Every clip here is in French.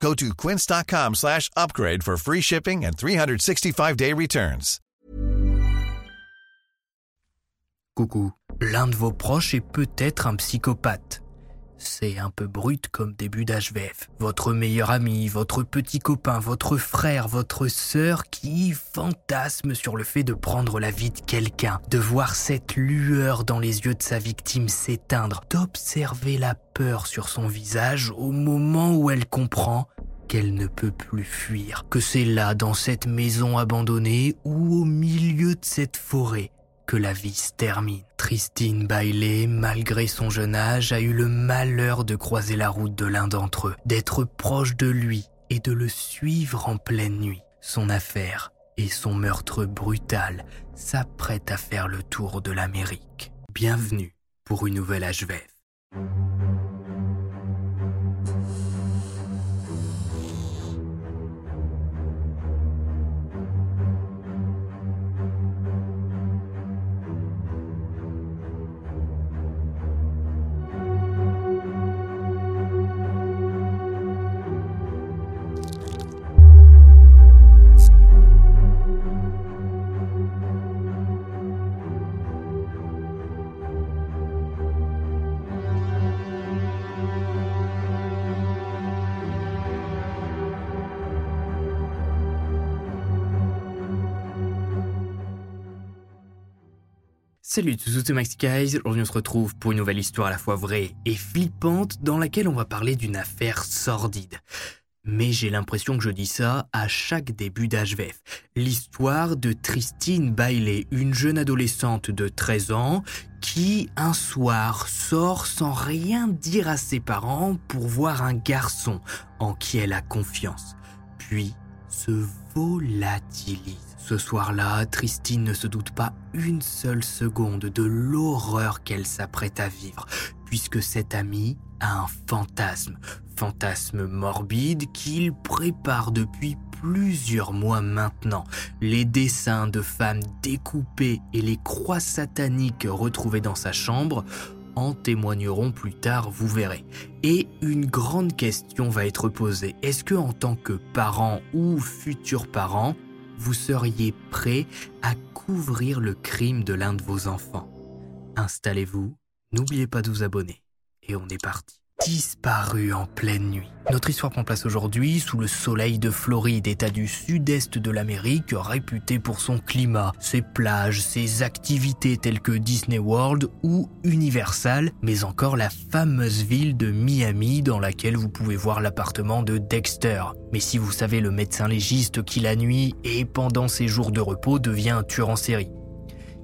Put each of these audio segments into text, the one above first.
Go to quince.com slash upgrade for free shipping and 365-day returns. Coucou, l'un de vos proches est peut-être un psychopathe. C'est un peu brut comme début d'HVF. Votre meilleur ami, votre petit copain, votre frère, votre sœur qui fantasme sur le fait de prendre la vie de quelqu'un, de voir cette lueur dans les yeux de sa victime s'éteindre, d'observer la peur sur son visage au moment où elle comprend qu'elle ne peut plus fuir, que c'est là, dans cette maison abandonnée ou au milieu de cette forêt, que la vie se termine. Christine Bailey, malgré son jeune âge, a eu le malheur de croiser la route de l'un d'entre eux, d'être proche de lui et de le suivre en pleine nuit. Son affaire et son meurtre brutal s'apprêtent à faire le tour de l'Amérique. Bienvenue pour une nouvelle HVF. Salut tous, c'est Max Guys. Aujourd'hui, on se retrouve pour une nouvelle histoire à la fois vraie et flippante dans laquelle on va parler d'une affaire sordide. Mais j'ai l'impression que je dis ça à chaque début d'HVF. L'histoire de Tristine Bailey, une jeune adolescente de 13 ans qui, un soir, sort sans rien dire à ses parents pour voir un garçon en qui elle a confiance. Puis se volatilise. Ce soir-là, Tristine ne se doute pas une seule seconde de l'horreur qu'elle s'apprête à vivre, puisque cet ami a un fantasme, fantasme morbide qu'il prépare depuis plusieurs mois maintenant. Les dessins de femmes découpées et les croix sataniques retrouvées dans sa chambre en témoigneront plus tard, vous verrez. Et une grande question va être posée. Est-ce que en tant que parent ou futur parent, vous seriez prêt à couvrir le crime de l'un de vos enfants Installez-vous, n'oubliez pas de vous abonner. Et on est parti disparu en pleine nuit. Notre histoire prend place aujourd'hui sous le soleil de Floride, état du sud-est de l'Amérique réputé pour son climat, ses plages, ses activités telles que Disney World ou Universal, mais encore la fameuse ville de Miami dans laquelle vous pouvez voir l'appartement de Dexter. Mais si vous savez le médecin légiste qui la nuit et pendant ses jours de repos devient un tueur en série.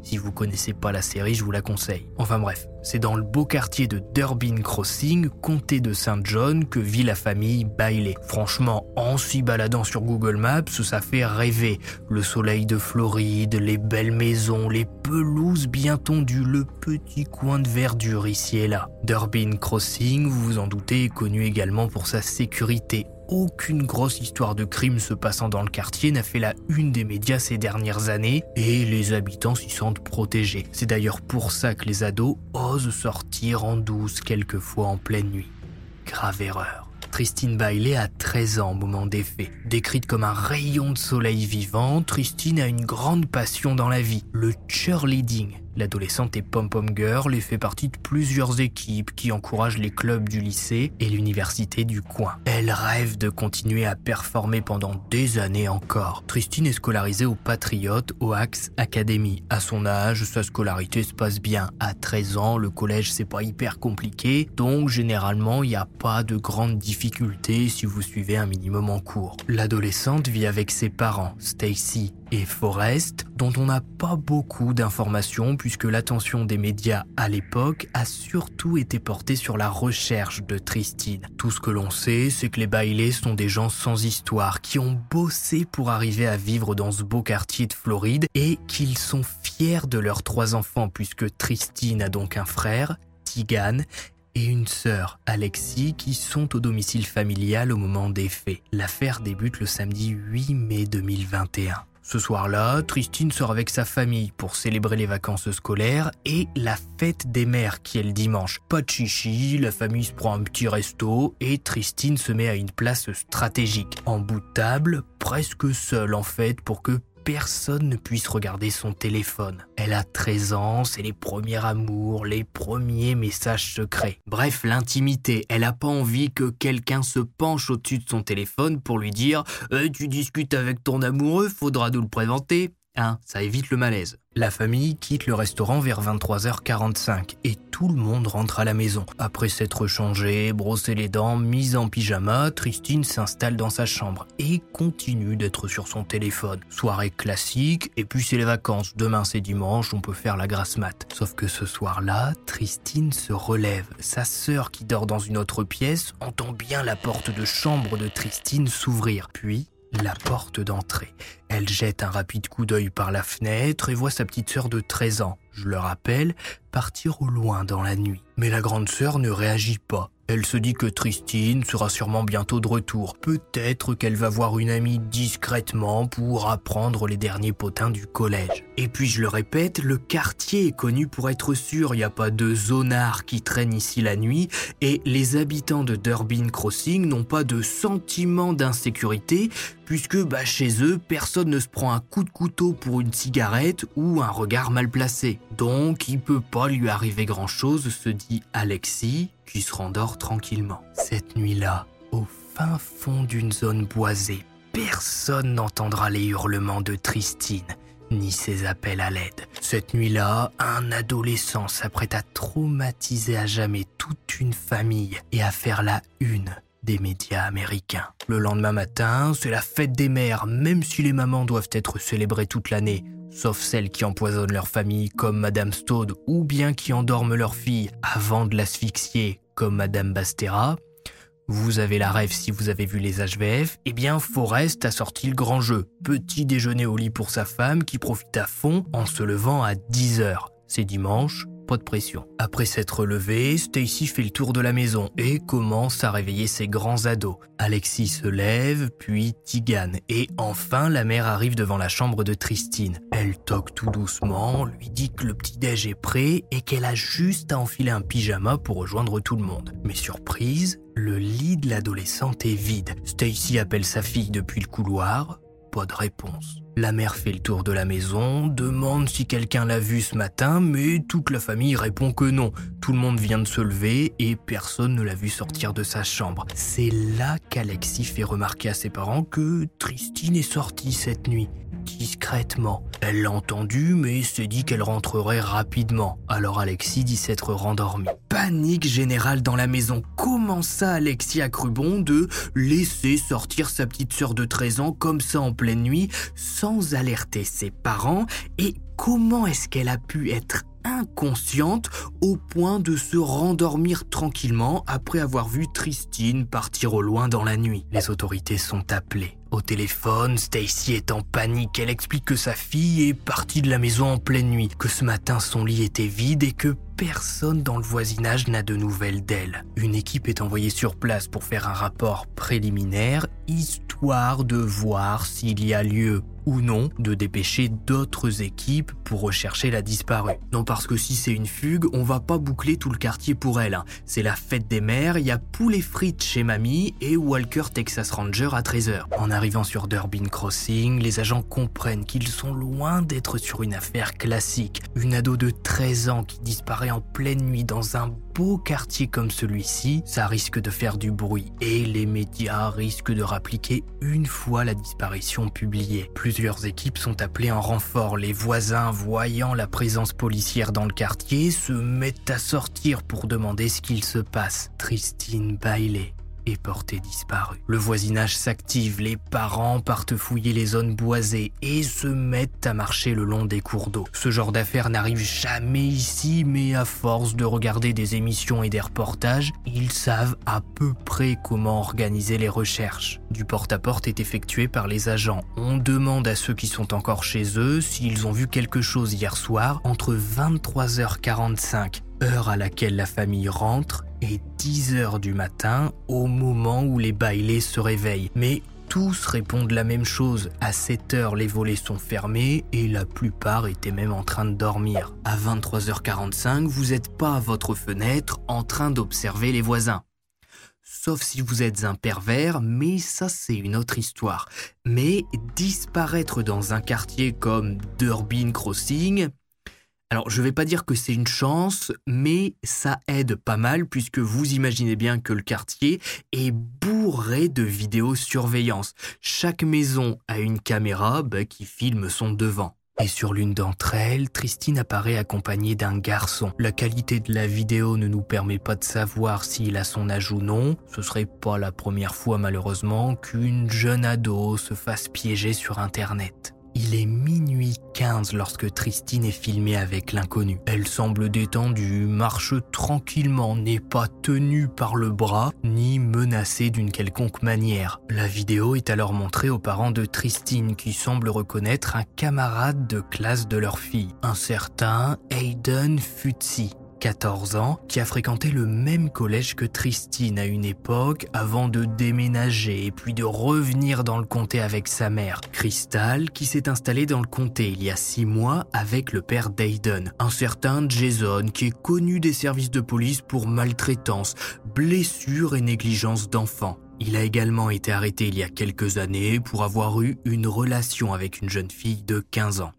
Si vous connaissez pas la série, je vous la conseille. Enfin bref, c'est dans le beau quartier de Durbin Crossing, comté de Saint John, que vit la famille Bailey. Franchement, en s'y baladant sur Google Maps, ça fait rêver. Le soleil de Floride, les belles maisons, les pelouses bien tondues, le petit coin de verdure ici et là. Durbin Crossing, vous vous en doutez, est connu également pour sa sécurité aucune grosse histoire de crime se passant dans le quartier n'a fait la une des médias ces dernières années et les habitants s'y sentent protégés. C'est d'ailleurs pour ça que les ados sortir en douce quelquefois en pleine nuit. Grave erreur. Tristine Bailey a 13 ans au moment des faits. Décrite comme un rayon de soleil vivant, Tristine a une grande passion dans la vie, le cheerleading. L'adolescente est pom-pom girl et fait partie de plusieurs équipes qui encouragent les clubs du lycée et l'université du coin. Elle rêve de continuer à performer pendant des années encore. Tristine est scolarisée au Patriot Oax Academy. À son âge, sa scolarité se passe bien. À 13 ans, le collège c'est pas hyper compliqué, donc généralement il n'y a pas de grandes difficultés si vous suivez un minimum en cours. L'adolescente vit avec ses parents, Stacy, et Forrest, dont on n'a pas beaucoup d'informations puisque l'attention des médias à l'époque a surtout été portée sur la recherche de Tristine. Tout ce que l'on sait, c'est que les Bailey sont des gens sans histoire qui ont bossé pour arriver à vivre dans ce beau quartier de Floride et qu'ils sont fiers de leurs trois enfants puisque Tristine a donc un frère, Tigan, et une sœur, Alexis, qui sont au domicile familial au moment des faits. L'affaire débute le samedi 8 mai 2021. Ce soir-là, Tristine sort avec sa famille pour célébrer les vacances scolaires et la fête des mères qui est le dimanche. Pas de chichi, la famille se prend un petit resto et Tristine se met à une place stratégique. En bout de table, presque seule en fait pour que personne ne puisse regarder son téléphone. Elle a 13 ans, c'est les premiers amours, les premiers messages secrets. Bref, l'intimité. Elle a pas envie que quelqu'un se penche au-dessus de son téléphone pour lui dire eh, Tu discutes avec ton amoureux, faudra nous le présenter. Hein, ça évite le malaise. La famille quitte le restaurant vers 23h45 et tout le monde rentre à la maison. Après s'être changé, brossé les dents, mise en pyjama, Tristine s'installe dans sa chambre et continue d'être sur son téléphone. Soirée classique, et puis c'est les vacances. Demain c'est dimanche, on peut faire la grasse mat. Sauf que ce soir-là, Tristine se relève. Sa sœur qui dort dans une autre pièce entend bien la porte de chambre de Tristine s'ouvrir. Puis la porte d'entrée. Elle jette un rapide coup d'œil par la fenêtre et voit sa petite sœur de 13 ans, je le rappelle, partir au loin dans la nuit. Mais la grande sœur ne réagit pas. Elle se dit que Tristine sera sûrement bientôt de retour. Peut-être qu'elle va voir une amie discrètement pour apprendre les derniers potins du collège. Et puis je le répète, le quartier est connu pour être sûr, il n'y a pas de zonards qui traînent ici la nuit, et les habitants de Durbin Crossing n'ont pas de sentiment d'insécurité, puisque bah, chez eux, personne ne se prend un coup de couteau pour une cigarette ou un regard mal placé. Donc il peut pas lui arriver grand-chose, se dit Alexis, qui se rendort tranquillement. Cette nuit-là, au fin fond d'une zone boisée, personne n'entendra les hurlements de Tristine ni ses appels à l'aide. Cette nuit-là, un adolescent s'apprête à traumatiser à jamais toute une famille et à faire la une des médias américains. Le lendemain matin, c'est la fête des mères, même si les mamans doivent être célébrées toute l'année, sauf celles qui empoisonnent leur famille comme Madame Stode ou bien qui endorment leur fille avant de l'asphyxier comme Madame Bastera. Vous avez la rêve si vous avez vu les HVF, eh bien Forrest a sorti le grand jeu. Petit déjeuner au lit pour sa femme qui profite à fond en se levant à 10h. C'est dimanche, pas de pression. Après s'être levé, Stacy fait le tour de la maison et commence à réveiller ses grands ados. Alexis se lève, puis Tigan, et enfin la mère arrive devant la chambre de Tristine. Elle toque tout doucement, lui dit que le petit-déj est prêt et qu'elle a juste à enfiler un pyjama pour rejoindre tout le monde. Mais surprise, le lit de l'adolescente est vide. Stacy appelle sa fille depuis le couloir, pas de réponse. La mère fait le tour de la maison, demande si quelqu'un l'a vu ce matin, mais toute la famille répond que non. Tout le monde vient de se lever et personne ne l'a vu sortir de sa chambre. C'est là qu'Alexis fait remarquer à ses parents que Tristine est sortie cette nuit discrètement. Elle l'a entendu, mais s'est dit qu'elle rentrerait rapidement. Alors Alexis dit s'être rendormi. Panique générale dans la maison. Comment ça Alexis a cru bon de laisser sortir sa petite sœur de 13 ans comme ça en pleine nuit sans alerter ses parents? Et comment est-ce qu'elle a pu être inconsciente au point de se rendormir tranquillement après avoir vu Tristine partir au loin dans la nuit? Les autorités sont appelées. Au téléphone, Stacy est en panique. Elle explique que sa fille est partie de la maison en pleine nuit, que ce matin son lit était vide et que personne dans le voisinage n'a de nouvelles d'elle. Une équipe est envoyée sur place pour faire un rapport préliminaire, histoire de voir s'il y a lieu ou non de dépêcher d'autres équipes pour rechercher la disparue. Non parce que si c'est une fugue, on va pas boucler tout le quartier pour elle. Hein. C'est la fête des mères, il y a poulet frites chez mamie et Walker Texas Ranger à 13h. En arrivant sur Durbin Crossing, les agents comprennent qu'ils sont loin d'être sur une affaire classique. Une ado de 13 ans qui disparaît en pleine nuit dans un beau quartier comme celui-ci, ça risque de faire du bruit et les médias risquent de rappliquer une fois la disparition publiée. Plusieurs équipes sont appelées en renfort. Les voisins, voyant la présence policière dans le quartier, se mettent à sortir pour demander ce qu'il se passe. Tristine Bailey est porté disparu. Le voisinage s'active, les parents partent fouiller les zones boisées et se mettent à marcher le long des cours d'eau. Ce genre d'affaires n'arrive jamais ici, mais à force de regarder des émissions et des reportages, ils savent à peu près comment organiser les recherches. Du porte-à-porte est effectué par les agents. On demande à ceux qui sont encore chez eux s'ils ont vu quelque chose hier soir entre 23h45 heure à laquelle la famille rentre, et 10 heures du matin, au moment où les bailés se réveillent. Mais tous répondent la même chose. À 7 heures, les volets sont fermés et la plupart étaient même en train de dormir. À 23h45, vous n'êtes pas à votre fenêtre en train d'observer les voisins. Sauf si vous êtes un pervers, mais ça c'est une autre histoire. Mais disparaître dans un quartier comme Durbin Crossing, alors, je ne vais pas dire que c'est une chance, mais ça aide pas mal puisque vous imaginez bien que le quartier est bourré de vidéosurveillance. Chaque maison a une caméra bah, qui filme son devant. Et sur l'une d'entre elles, Tristine apparaît accompagnée d'un garçon. La qualité de la vidéo ne nous permet pas de savoir s'il a son âge ou non. Ce serait pas la première fois malheureusement qu'une jeune ado se fasse piéger sur Internet. Il est minuit 15 lorsque Tristine est filmée avec l'inconnu. Elle semble détendue, marche tranquillement, n'est pas tenue par le bras, ni menacée d'une quelconque manière. La vidéo est alors montrée aux parents de Tristine qui semblent reconnaître un camarade de classe de leur fille, un certain Hayden Futsi. 14 ans, qui a fréquenté le même collège que Tristine à une époque avant de déménager et puis de revenir dans le comté avec sa mère. Crystal, qui s'est installée dans le comté il y a 6 mois avec le père d'Aiden, un certain Jason qui est connu des services de police pour maltraitance, blessures et négligence d'enfants. Il a également été arrêté il y a quelques années pour avoir eu une relation avec une jeune fille de 15 ans.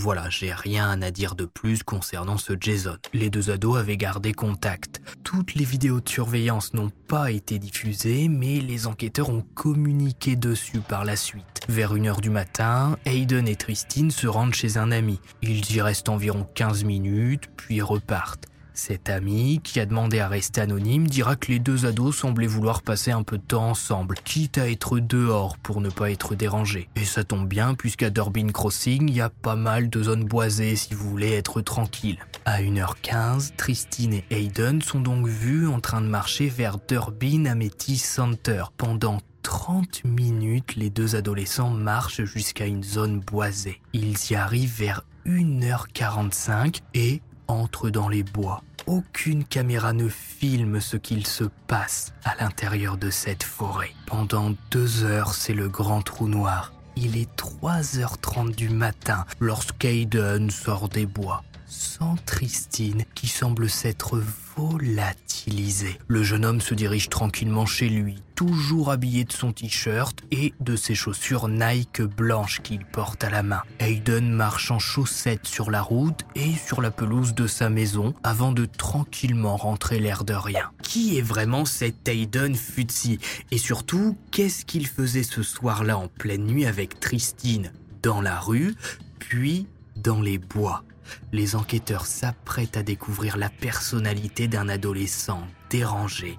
Voilà, j'ai rien à dire de plus concernant ce Jason. Les deux ados avaient gardé contact. Toutes les vidéos de surveillance n'ont pas été diffusées, mais les enquêteurs ont communiqué dessus par la suite. Vers 1h du matin, Hayden et Tristine se rendent chez un ami. Ils y restent environ 15 minutes, puis repartent. Cet ami, qui a demandé à rester anonyme, dira que les deux ados semblaient vouloir passer un peu de temps ensemble, quitte à être dehors pour ne pas être dérangés. Et ça tombe bien puisqu'à Durbin Crossing, il y a pas mal de zones boisées si vous voulez être tranquille. À 1h15, Tristine et Hayden sont donc vus en train de marcher vers Durbin Amethyst Center. Pendant 30 minutes, les deux adolescents marchent jusqu'à une zone boisée. Ils y arrivent vers 1h45 et entrent dans les bois aucune caméra ne filme ce qu'il se passe à l'intérieur de cette forêt. Pendant deux heures, c'est le grand trou noir. Il est 3h30 du matin lorsqu'Aiden sort des bois sans Tristine qui semble s'être volatilisée. Le jeune homme se dirige tranquillement chez lui, toujours habillé de son t-shirt et de ses chaussures Nike blanches qu'il porte à la main. Hayden marche en chaussettes sur la route et sur la pelouse de sa maison avant de tranquillement rentrer l'air de rien. Qui est vraiment cet Hayden Futsi? Et surtout, qu'est-ce qu'il faisait ce soir-là en pleine nuit avec Tristine? Dans la rue, puis dans les bois les enquêteurs s'apprêtent à découvrir la personnalité d'un adolescent dérangé,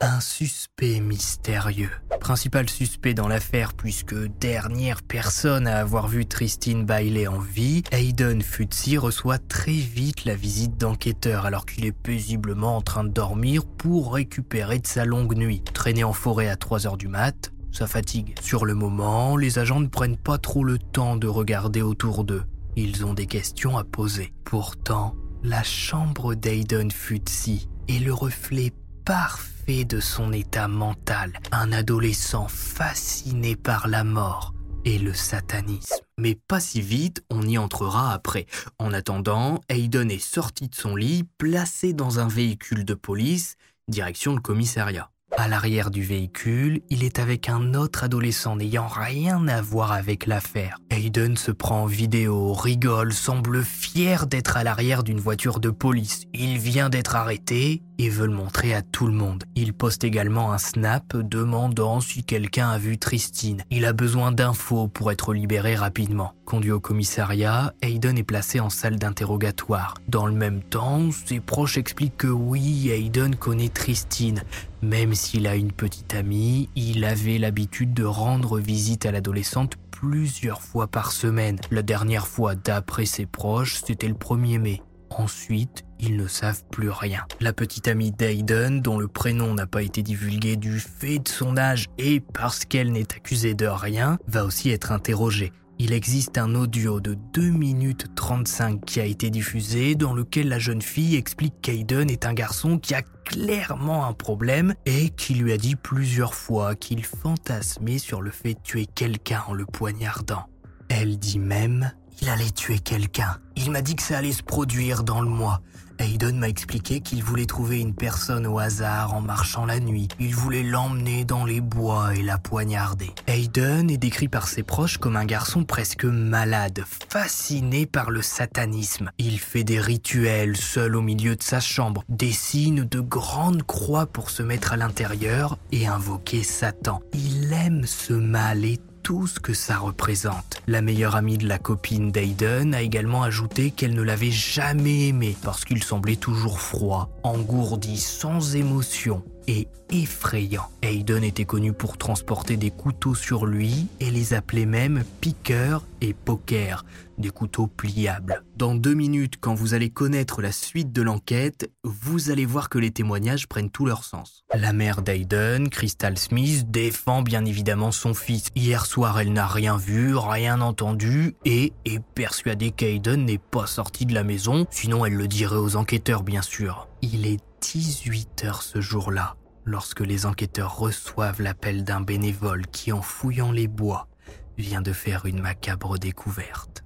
Un suspect mystérieux. Principal suspect dans l'affaire puisque dernière personne à avoir vu Tristine Bailey en vie, Hayden Futsi reçoit très vite la visite d'enquêteurs alors qu'il est paisiblement en train de dormir pour récupérer de sa longue nuit. Traîné en forêt à 3h du mat, ça fatigue. Sur le moment, les agents ne prennent pas trop le temps de regarder autour d'eux. Ils ont des questions à poser. Pourtant, la chambre d'Ayden Futsi est le reflet parfait de son état mental, un adolescent fasciné par la mort et le satanisme. Mais pas si vite, on y entrera après. En attendant, Hayden est sorti de son lit, placé dans un véhicule de police, direction le commissariat. À l'arrière du véhicule, il est avec un autre adolescent n'ayant rien à voir avec l'affaire. Hayden se prend en vidéo, rigole, semble fier d'être à l'arrière d'une voiture de police. Il vient d'être arrêté et veut le montrer à tout le monde. Il poste également un snap demandant si quelqu'un a vu Tristine. Il a besoin d'infos pour être libéré rapidement. Conduit au commissariat, Hayden est placé en salle d'interrogatoire. Dans le même temps, ses proches expliquent que oui, Hayden connaît Tristine. Même s'il a une petite amie, il avait l'habitude de rendre visite à l'adolescente plusieurs fois par semaine. La dernière fois, d'après ses proches, c'était le 1er mai. Ensuite, ils ne savent plus rien. La petite amie d'Aiden, dont le prénom n'a pas été divulgué du fait de son âge et parce qu'elle n'est accusée de rien, va aussi être interrogée. Il existe un audio de 2 minutes 35 qui a été diffusé dans lequel la jeune fille explique qu'Aiden est un garçon qui a clairement un problème et qui lui a dit plusieurs fois qu'il fantasmait sur le fait de tuer quelqu'un en le poignardant. Elle dit même il allait tuer quelqu'un. Il m'a dit que ça allait se produire dans le mois. Hayden m'a expliqué qu'il voulait trouver une personne au hasard en marchant la nuit. Il voulait l'emmener dans les bois et la poignarder. Hayden est décrit par ses proches comme un garçon presque malade, fasciné par le satanisme. Il fait des rituels seul au milieu de sa chambre, dessine de grandes croix pour se mettre à l'intérieur et invoquer Satan. Il aime ce mal tout ce que ça représente. La meilleure amie de la copine d'Aiden a également ajouté qu'elle ne l'avait jamais aimé parce qu'il semblait toujours froid, engourdi, sans émotion effrayant. Hayden était connu pour transporter des couteaux sur lui et les appelait même piqueur et poker, des couteaux pliables. Dans deux minutes, quand vous allez connaître la suite de l'enquête, vous allez voir que les témoignages prennent tout leur sens. La mère d'Hayden, Crystal Smith, défend bien évidemment son fils. Hier soir, elle n'a rien vu, rien entendu et est persuadée qu'Hayden n'est pas sorti de la maison, sinon elle le dirait aux enquêteurs bien sûr. Il est 18 heures ce jour-là, lorsque les enquêteurs reçoivent l'appel d'un bénévole qui, en fouillant les bois, vient de faire une macabre découverte.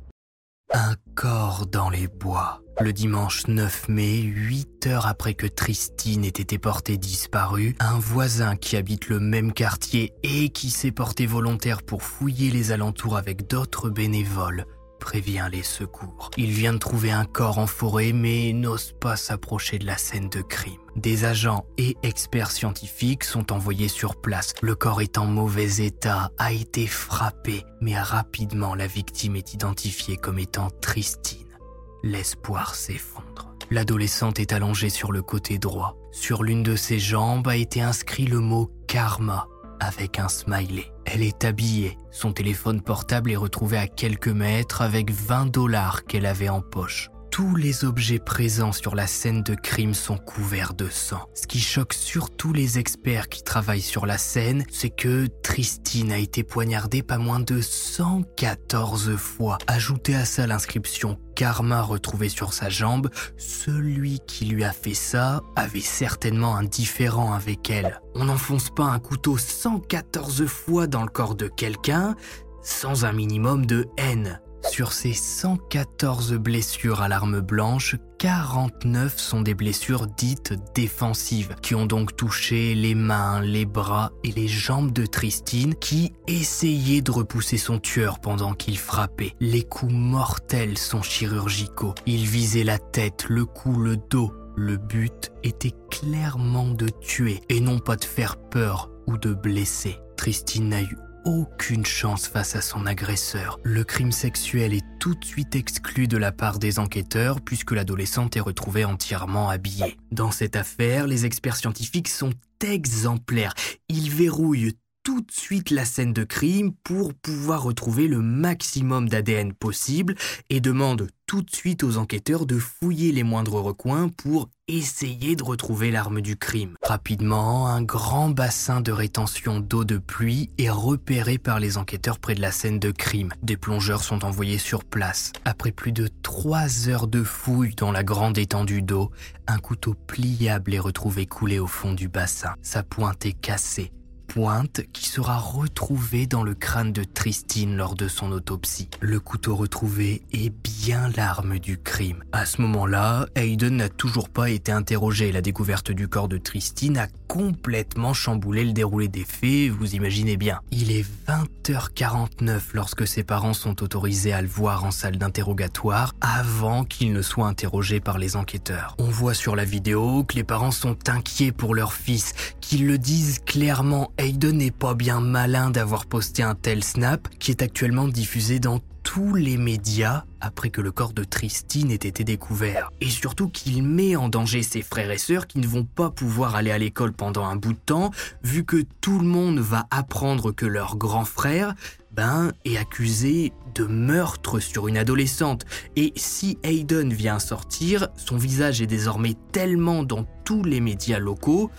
Un corps dans les bois. Le dimanche 9 mai, 8 heures après que Tristine ait été portée disparue, un voisin qui habite le même quartier et qui s'est porté volontaire pour fouiller les alentours avec d'autres bénévoles prévient les secours. Il vient de trouver un corps en forêt mais n'ose pas s'approcher de la scène de crime. Des agents et experts scientifiques sont envoyés sur place. Le corps est en mauvais état, a été frappé, mais rapidement la victime est identifiée comme étant Tristine. L'espoir s'effondre. L'adolescente est allongée sur le côté droit. Sur l'une de ses jambes a été inscrit le mot karma avec un smiley. Elle est habillée. Son téléphone portable est retrouvé à quelques mètres avec 20 dollars qu'elle avait en poche. Tous les objets présents sur la scène de crime sont couverts de sang. Ce qui choque surtout les experts qui travaillent sur la scène, c'est que Tristine a été poignardée pas moins de 114 fois. Ajoutez à ça l'inscription karma retrouvée sur sa jambe, celui qui lui a fait ça avait certainement un différent avec elle. On n'enfonce pas un couteau 114 fois dans le corps de quelqu'un sans un minimum de haine. Sur ces 114 blessures à l'arme blanche, 49 sont des blessures dites défensives, qui ont donc touché les mains, les bras et les jambes de Tristine, qui essayait de repousser son tueur pendant qu'il frappait. Les coups mortels sont chirurgicaux. Il visait la tête, le cou, le dos. Le but était clairement de tuer et non pas de faire peur ou de blesser. Tristine n'a eu aucune chance face à son agresseur. Le crime sexuel est tout de suite exclu de la part des enquêteurs puisque l'adolescente est retrouvée entièrement habillée. Dans cette affaire, les experts scientifiques sont exemplaires. Ils verrouillent tout de suite la scène de crime pour pouvoir retrouver le maximum d'ADN possible et demande tout de suite aux enquêteurs de fouiller les moindres recoins pour essayer de retrouver l'arme du crime. Rapidement, un grand bassin de rétention d'eau de pluie est repéré par les enquêteurs près de la scène de crime. Des plongeurs sont envoyés sur place. Après plus de trois heures de fouilles dans la grande étendue d'eau, un couteau pliable est retrouvé coulé au fond du bassin. Sa pointe est cassée pointe qui sera retrouvé dans le crâne de Tristine lors de son autopsie. Le couteau retrouvé est bien l'arme du crime. À ce moment-là, Hayden n'a toujours pas été interrogé. La découverte du corps de Tristine a complètement chamboulé le déroulé des faits, vous imaginez bien. Il est 20h49 lorsque ses parents sont autorisés à le voir en salle d'interrogatoire avant qu'il ne soit interrogé par les enquêteurs. On voit sur la vidéo que les parents sont inquiets pour leur fils, qu'ils le disent clairement. Hayden n'est pas bien malin d'avoir posté un tel snap qui est actuellement diffusé dans tous les médias après que le corps de Tristine ait été découvert. Et surtout qu'il met en danger ses frères et sœurs qui ne vont pas pouvoir aller à l'école pendant un bout de temps, vu que tout le monde va apprendre que leur grand frère, ben, est accusé de meurtre sur une adolescente. Et si Hayden vient sortir, son visage est désormais tellement dans tous les médias locaux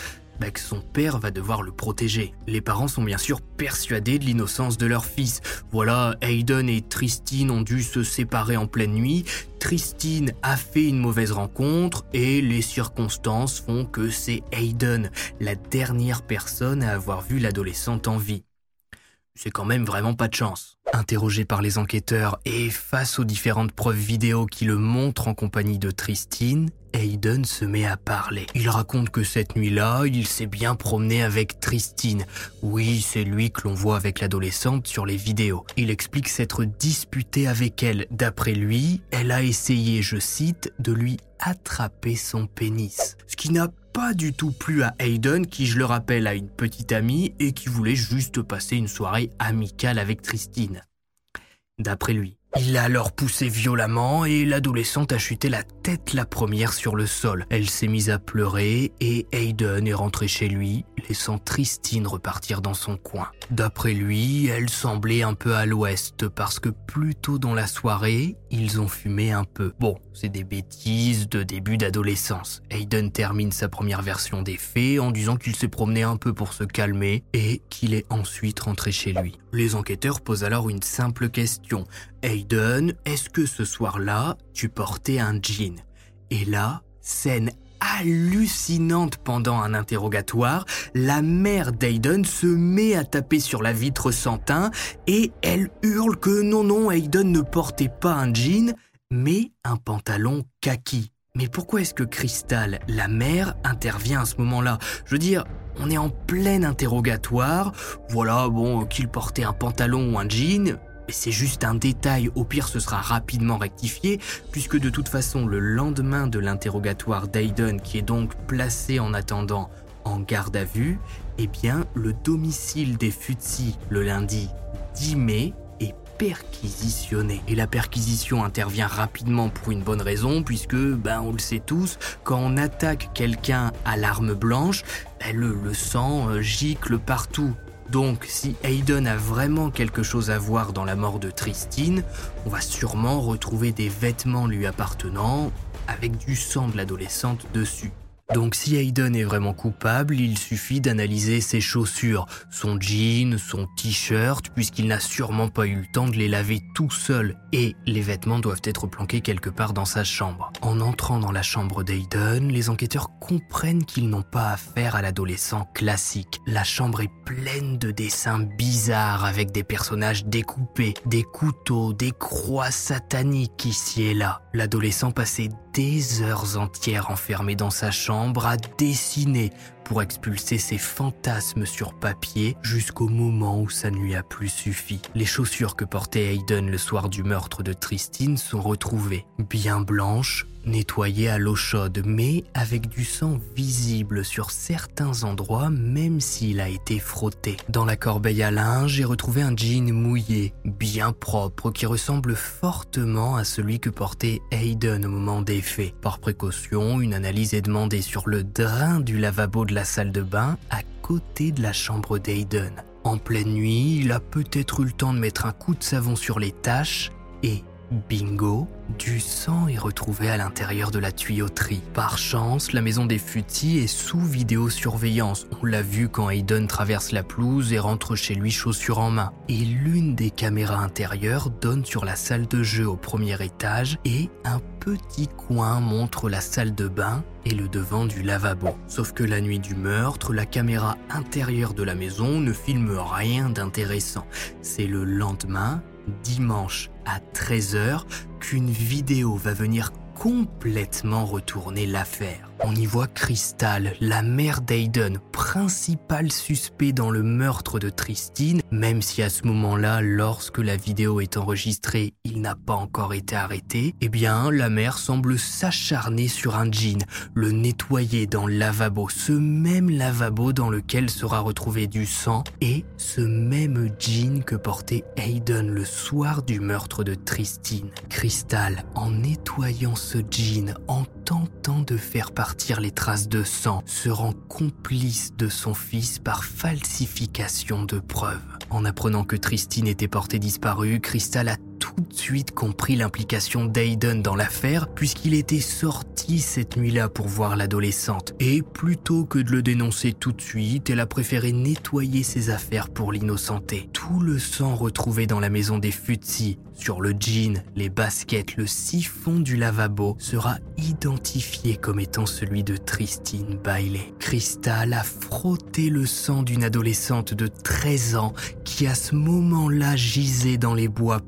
bah, son père va devoir le protéger. Les parents sont bien sûr persuadés de l'innocence de leur fils. Voilà, Hayden et Tristine ont dû se séparer en pleine nuit. Tristine a fait une mauvaise rencontre et les circonstances font que c'est Hayden, la dernière personne à avoir vu l'adolescente en vie. C'est quand même vraiment pas de chance. Interrogé par les enquêteurs et face aux différentes preuves vidéo qui le montrent en compagnie de Tristine, Hayden se met à parler. Il raconte que cette nuit-là, il s'est bien promené avec Tristine. Oui, c'est lui que l'on voit avec l'adolescente sur les vidéos. Il explique s'être disputé avec elle. D'après lui, elle a essayé, je cite, de lui attraper son pénis. Ce qui n'a pas du tout plu à Hayden, qui, je le rappelle, a une petite amie et qui voulait juste passer une soirée amicale avec Tristine. D'après lui. Il l'a alors poussé violemment et l'adolescente a chuté la tête la première sur le sol. Elle s'est mise à pleurer et Hayden est rentré chez lui, laissant Tristine repartir dans son coin. D'après lui, elle semblait un peu à l'ouest parce que plus tôt dans la soirée, ils ont fumé un peu. Bon, c'est des bêtises de début d'adolescence. Hayden termine sa première version des faits en disant qu'il s'est promené un peu pour se calmer et qu'il est ensuite rentré chez lui. Les enquêteurs posent alors une simple question. Hayden, est-ce que ce soir-là, tu portais un jean? Et là, scène hallucinante pendant un interrogatoire, la mère d'Ayden se met à taper sur la vitre sans teint et elle hurle que non, non, Hayden ne portait pas un jean, mais un pantalon kaki. Mais pourquoi est-ce que Crystal, la mère, intervient à ce moment-là? Je veux dire, on est en plein interrogatoire, voilà, bon, qu'il portait un pantalon ou un jean, c'est juste un détail, au pire ce sera rapidement rectifié, puisque de toute façon le lendemain de l'interrogatoire d'Aiden, qui est donc placé en attendant en garde à vue, eh bien le domicile des Futsi le lundi 10 mai est perquisitionné. Et la perquisition intervient rapidement pour une bonne raison, puisque, ben on le sait tous, quand on attaque quelqu'un à l'arme blanche, ben, le, le sang euh, gicle partout. Donc, si Hayden a vraiment quelque chose à voir dans la mort de Tristine, on va sûrement retrouver des vêtements lui appartenant avec du sang de l'adolescente dessus. Donc si Hayden est vraiment coupable, il suffit d'analyser ses chaussures, son jean, son t-shirt, puisqu'il n'a sûrement pas eu le temps de les laver tout seul, et les vêtements doivent être planqués quelque part dans sa chambre. En entrant dans la chambre d'Ayden, les enquêteurs comprennent qu'ils n'ont pas affaire à l'adolescent classique. La chambre est pleine de dessins bizarres avec des personnages découpés, des couteaux, des croix sataniques ici et là. L'adolescent passait des heures entières enfermé dans sa chambre à dessiner pour expulser ses fantasmes sur papier jusqu'au moment où ça ne lui a plus suffi. Les chaussures que portait Hayden le soir du meurtre de Tristine sont retrouvées, bien blanches, nettoyées à l'eau chaude, mais avec du sang visible sur certains endroits même s'il a été frotté. Dans la corbeille à linge, j'ai retrouvé un jean mouillé, bien propre, qui ressemble fortement à celui que portait Hayden au moment des faits. Par précaution, une analyse est demandée sur le drain du lavabo de la salle de bain à côté de la chambre d'Aiden. En pleine nuit, il a peut-être eu le temps de mettre un coup de savon sur les taches et Bingo, du sang est retrouvé à l'intérieur de la tuyauterie. Par chance, la maison des Futis est sous vidéosurveillance. On l'a vu quand Hayden traverse la pelouse et rentre chez lui chaussures en main. Et l'une des caméras intérieures donne sur la salle de jeu au premier étage et un petit coin montre la salle de bain et le devant du lavabo. Sauf que la nuit du meurtre, la caméra intérieure de la maison ne filme rien d'intéressant. C'est le lendemain, dimanche à 13h, qu'une vidéo va venir complètement retourner l'affaire. On y voit Crystal, la mère d'Aiden, principal suspect dans le meurtre de Tristine, même si à ce moment-là, lorsque la vidéo est enregistrée, il n'a pas encore été arrêté, eh bien, la mère semble s'acharner sur un jean, le nettoyer dans le lavabo, ce même lavabo dans lequel sera retrouvé du sang, et ce même jean que portait Aiden le soir du meurtre de Tristine. Crystal, en nettoyant ce jean, en tentant de faire les traces de sang, se rend complice de son fils par falsification de preuves. En apprenant que Tristine était portée disparue, Crystal a tout de suite compris l'implication d'Aiden dans l'affaire puisqu'il était sorti cette nuit-là pour voir l'adolescente. Et plutôt que de le dénoncer tout de suite, elle a préféré nettoyer ses affaires pour l'innocenter. Tout le sang retrouvé dans la maison des Futsi, sur le jean, les baskets, le siphon du lavabo sera identifié comme étant celui de Tristine Bailey. Crystal a frotté le sang d'une adolescente de 13 ans qui à ce moment-là gisait dans les bois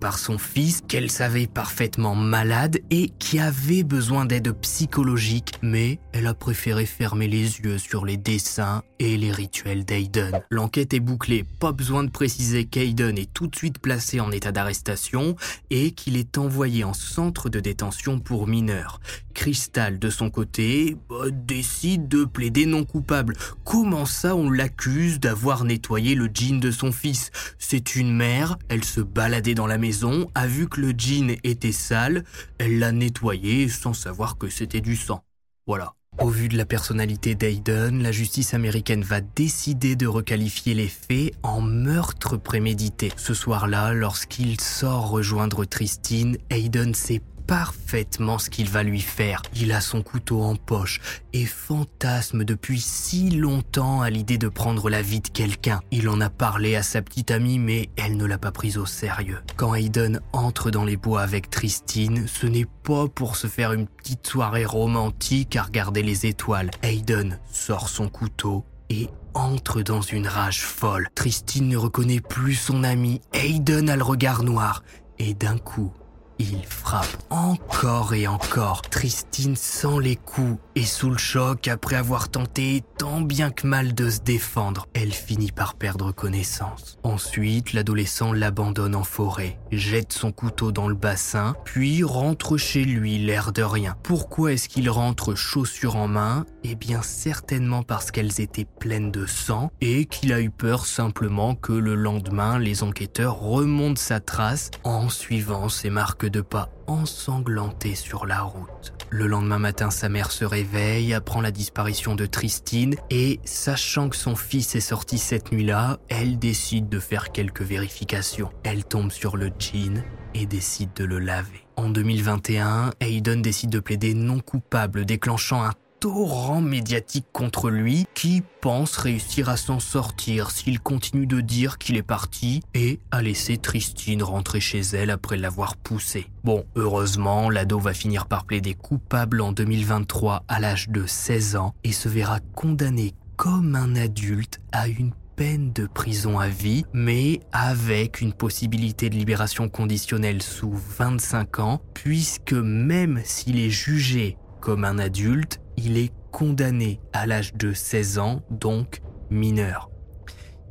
par son fils, qu'elle savait parfaitement malade et qui avait besoin d'aide psychologique, mais elle a préféré fermer les yeux sur les dessins et les rituels d'Aiden. L'enquête est bouclée, pas besoin de préciser qu'Aiden est tout de suite placé en état d'arrestation et qu'il est envoyé en centre de détention pour mineurs. Crystal, de son côté, bah, décide de plaider non coupable. Comment ça on l'accuse d'avoir nettoyé le jean de son fils? C'est une mère, elle se baladait la maison, a vu que le jean était sale, elle l'a nettoyé sans savoir que c'était du sang. Voilà. Au vu de la personnalité d'Aiden, la justice américaine va décider de requalifier les faits en meurtre prémédité. Ce soir-là, lorsqu'il sort rejoindre Tristine, Aiden sait parfaitement ce qu'il va lui faire. Il a son couteau en poche et fantasme depuis si longtemps à l'idée de prendre la vie de quelqu'un. Il en a parlé à sa petite amie mais elle ne l'a pas prise au sérieux. Quand Hayden entre dans les bois avec Tristine, ce n'est pas pour se faire une petite soirée romantique à regarder les étoiles. Hayden sort son couteau et entre dans une rage folle. Tristine ne reconnaît plus son ami. Hayden a le regard noir. Et d'un coup, il frappe encore et encore. Tristine sent les coups et sous le choc, après avoir tenté tant bien que mal de se défendre, elle finit par perdre connaissance. Ensuite, l'adolescent l'abandonne en forêt, jette son couteau dans le bassin, puis rentre chez lui l'air de rien. Pourquoi est-ce qu'il rentre chaussures en main? Eh bien certainement parce qu'elles étaient pleines de sang et qu'il a eu peur simplement que le lendemain les enquêteurs remontent sa trace en suivant ses marques de pas ensanglanté sur la route. Le lendemain matin, sa mère se réveille, apprend la disparition de Tristine et, sachant que son fils est sorti cette nuit-là, elle décide de faire quelques vérifications. Elle tombe sur le jean et décide de le laver. En 2021, Hayden décide de plaider non coupable, déclenchant un torrent médiatique contre lui qui pense réussir à s'en sortir s'il continue de dire qu'il est parti et à laisser Tristine rentrer chez elle après l'avoir poussé. Bon, heureusement, l'ado va finir par plaider coupable en 2023 à l'âge de 16 ans et se verra condamné comme un adulte à une peine de prison à vie, mais avec une possibilité de libération conditionnelle sous 25 ans, puisque même s'il est jugé comme un adulte, il est condamné à l'âge de 16 ans, donc mineur.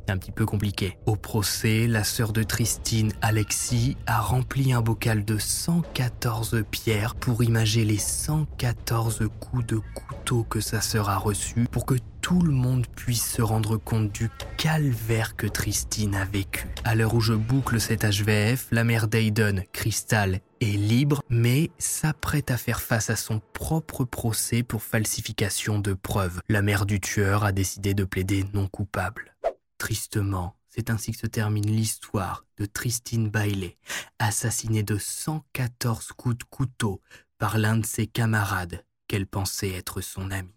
Un petit peu compliqué. Au procès, la sœur de Tristine, Alexis, a rempli un bocal de 114 pierres pour imager les 114 coups de couteau que sa sœur a reçus pour que tout le monde puisse se rendre compte du calvaire que Tristine a vécu. À l'heure où je boucle cet HVF, la mère d'Aiden, Crystal, est libre, mais s'apprête à faire face à son propre procès pour falsification de preuves. La mère du tueur a décidé de plaider non coupable. Tristement, C'est ainsi que se termine l'histoire de Tristine Bailey, assassinée de 114 coups de couteau par l'un de ses camarades qu'elle pensait être son ami.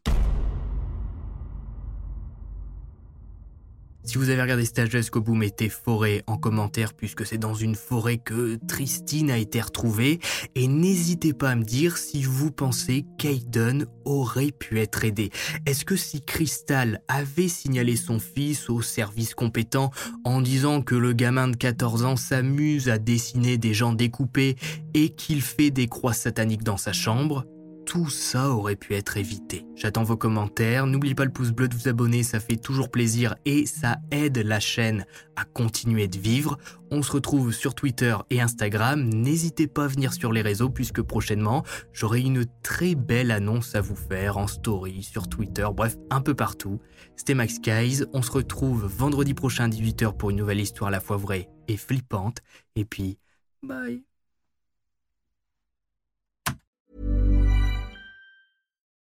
Si vous avez regardé stage jusqu'au bout, mettez forêt en commentaire puisque c'est dans une forêt que Tristine a été retrouvée. Et n'hésitez pas à me dire si vous pensez qu'Aiden aurait pu être aidé. Est-ce que si Crystal avait signalé son fils au service compétent en disant que le gamin de 14 ans s'amuse à dessiner des gens découpés et qu'il fait des croix sataniques dans sa chambre, tout ça aurait pu être évité. J'attends vos commentaires, n'oubliez pas le pouce bleu de vous abonner, ça fait toujours plaisir et ça aide la chaîne à continuer de vivre. On se retrouve sur Twitter et Instagram, n'hésitez pas à venir sur les réseaux puisque prochainement j'aurai une très belle annonce à vous faire en story, sur Twitter, bref, un peu partout. C'était Max on se retrouve vendredi prochain à 18h pour une nouvelle histoire à la fois vraie et flippante. Et puis, bye